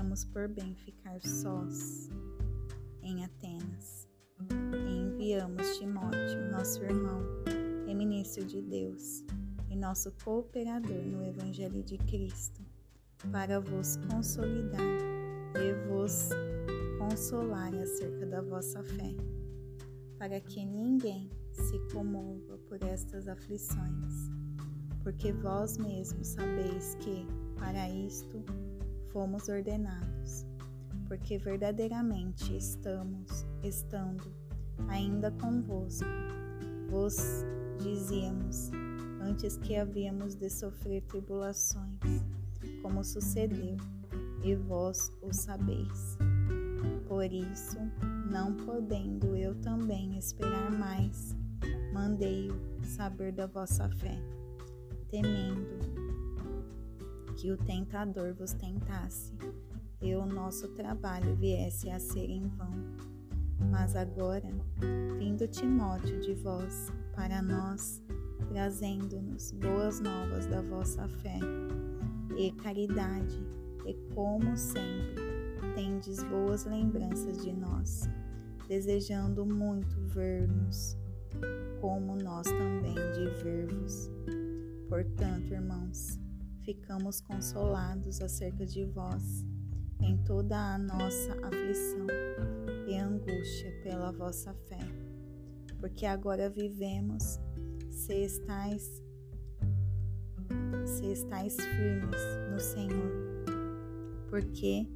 achamos por bem ficar sós em Atenas. E enviamos Timóteo, nosso irmão, e ministro de Deus, e nosso cooperador no Evangelho de Cristo, para vos consolidar e vos consolar acerca da vossa fé, para que ninguém se comova por estas aflições, porque vós mesmos sabeis que, para isto, fomos ordenados, porque verdadeiramente estamos, estando ainda convosco, vos dizíamos antes que havíamos de sofrer tribulações, como sucedeu, e vós o sabeis. Por isso, não podendo eu também esperar mais, mandei-o saber da vossa fé, temendo que o tentador vos tentasse e o nosso trabalho viesse a ser em vão. Mas agora, vindo Timóteo de vós para nós, trazendo-nos boas novas da vossa fé e caridade, e como sempre, tendes boas lembranças de nós, desejando muito ver-nos, como nós também de ver-vos. Portanto, irmãos, ficamos consolados acerca de vós em toda a nossa aflição e angústia pela vossa fé, porque agora vivemos se estáis se estáis firmes no Senhor, porque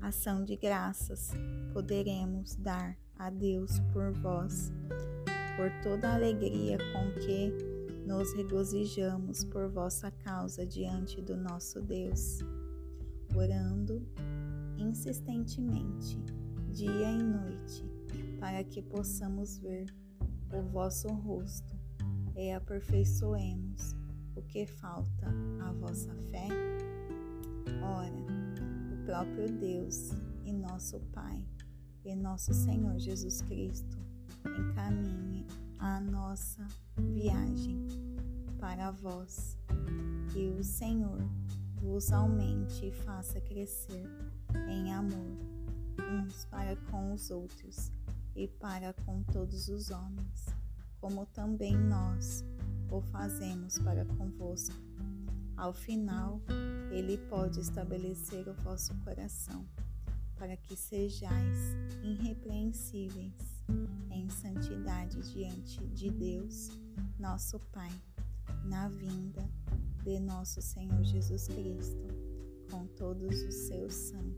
ação de graças poderemos dar a Deus por vós, por toda a alegria com que nos regozijamos por vossa causa diante do nosso Deus, orando insistentemente, dia e noite, para que possamos ver o vosso rosto e aperfeiçoemos o que falta à vossa fé? Ora, o próprio Deus e nosso Pai e nosso Senhor Jesus Cristo encaminhe a nossa viagem para vós, que o Senhor vos aumente e faça crescer em amor uns para com os outros e para com todos os homens, como também nós o fazemos para convosco. Ao final, Ele pode estabelecer o vosso coração, para que sejais irrepreensíveis em santidade diante de Deus, nosso Pai, na vinda de nosso Senhor Jesus Cristo, com todos os seus santos.